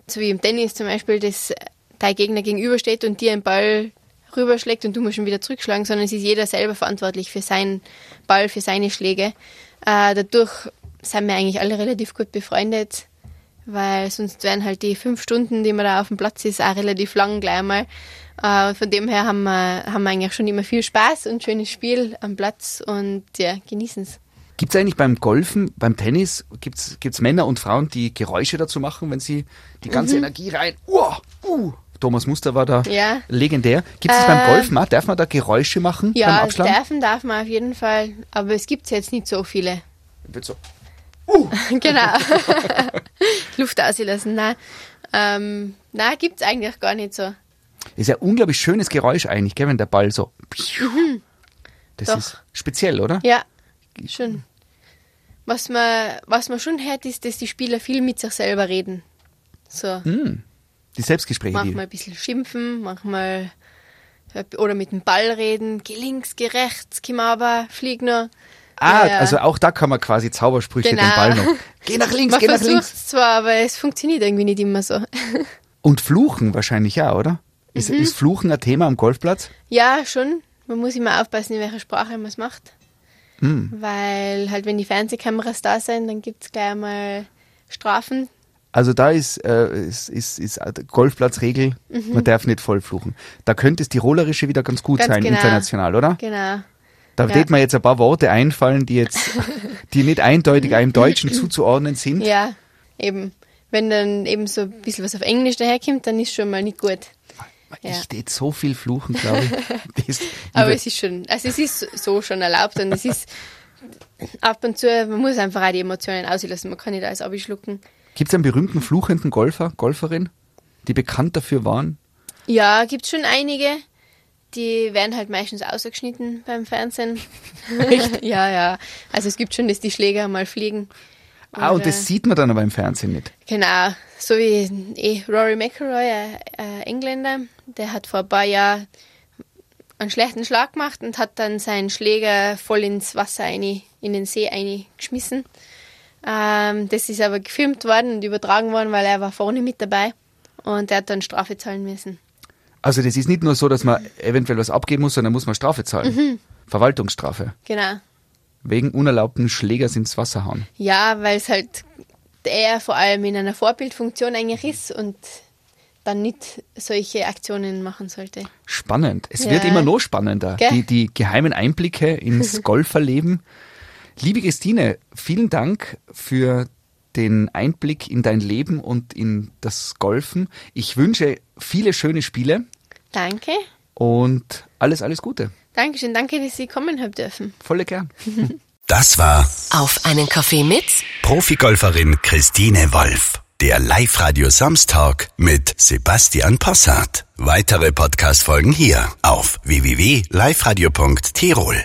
so wie im Tennis zum Beispiel, dass dein Gegner gegenübersteht und dir einen Ball rüberschlägt und du musst ihn wieder zurückschlagen, sondern es ist jeder selber verantwortlich für seinen Ball, für seine Schläge. Äh, dadurch sind wir eigentlich alle relativ gut befreundet, weil sonst wären halt die fünf Stunden, die man da auf dem Platz ist, auch relativ lang gleich mal. Äh, von dem her haben wir, haben wir eigentlich schon immer viel Spaß und schönes Spiel am Platz und ja, genießen es. Gibt es eigentlich beim Golfen, beim Tennis, gibt es Männer und Frauen, die Geräusche dazu machen, wenn sie die ganze Mhm. Energie rein. Uah, uh, Thomas Muster war da Ja. legendär. Gibt es Äh, beim Golfen auch? Darf man da Geräusche machen beim Ja, Abschlagen? dürfen darf man auf jeden Fall, aber es gibt jetzt nicht so viele. Wird so. *laughs* genau. *laughs* Luft auslassen, nein. Ähm, nein, gibt es eigentlich gar nicht so. Ist ja ein unglaublich schönes Geräusch eigentlich, gell, wenn der Ball so. Das Mhm. Doch. ist speziell, oder? Ja, schon. Was man, was man schon hört, ist, dass die Spieler viel mit sich selber reden. So, Die Selbstgespräche. Manchmal ein bisschen schimpfen, manchmal oder mit dem Ball reden, geh links, geh rechts, komm aber, flieg noch. ah, Ja, also auch da kann man quasi Zaubersprüche Genau. den Ball noch. *laughs* Geh nach links, Man geh nach links. es zwar, aber es funktioniert irgendwie nicht immer so. *laughs* Und Fluchen wahrscheinlich ja, oder? Ist, Mhm. ist Fluchen ein Thema am Golfplatz? Ja, schon. Man muss immer aufpassen, in welcher Sprache man es macht. Hm. Weil halt, wenn die Fernsehkameras da sind, dann gibt es gleich mal Strafen. Also da ist, äh, ist, ist, ist Golfplatzregel, man darf nicht voll fluchen. Da könnte das Tirolerische wieder ganz gut Mhm. Ganz sein, genau. international, oder? Genau. Da Ja. wird mir jetzt ein paar Worte einfallen, die jetzt, *laughs* die nicht eindeutig einem Deutschen *laughs* zuzuordnen sind. Ja, eben. Wenn dann eben so ein bisschen was auf Englisch daherkommt, dann ist schon mal nicht gut. Ja. Ich tät so viel fluchen, glaube ich. *laughs* Das, Aber es ist schon, also es ist so schon erlaubt und es ist ab und zu, man muss einfach auch die Emotionen auslassen, man kann nicht alles abschlucken. Gibt es einen berühmten fluchenden Golfer, Golferin, die bekannt dafür waren? Ja, gibt schon einige. Die werden halt meistens ausgeschnitten beim Fernsehen. *laughs* Echt? *laughs* ja, ja. Also es gibt schon, dass die Schläger mal fliegen. Ah, und das sieht man dann aber im Fernsehen nicht. Genau, so wie eh, Rory McIlroy, ein ein Engländer, der hat vor ein paar Jahren einen schlechten Schlag gemacht und hat dann seinen Schläger voll ins Wasser rein, in den See eingeschmissen. Ähm, das ist aber gefilmt worden und übertragen worden, weil er war vorne mit dabei und er hat dann Strafe zahlen müssen. Also das ist nicht nur so, dass man eventuell was abgeben muss, sondern muss man Strafe zahlen. Mhm. Verwaltungsstrafe. Genau. Wegen unerlaubten Schlägers ins Wasser hauen. Ja, weil es halt er vor allem in einer Vorbildfunktion eigentlich ist und dann nicht solche Aktionen machen sollte. Spannend. Es Ja. wird immer noch spannender. Gell? Die, die geheimen Einblicke ins *laughs* Golferleben. Liebe Christine, vielen Dank für den Einblick in dein Leben und in das Golfen. Ich wünsche viele schöne Spiele Danke. und alles, alles Gute. Dankeschön, danke, dass Sie kommen haben dürfen. Volle gern. *laughs* Das war Auf einen Kaffee mit Profigolferin Christine Wolf. Der Live-Radio Samstag mit Sebastian Possart. Weitere Podcast-Folgen hier auf www.liveradio.tirol.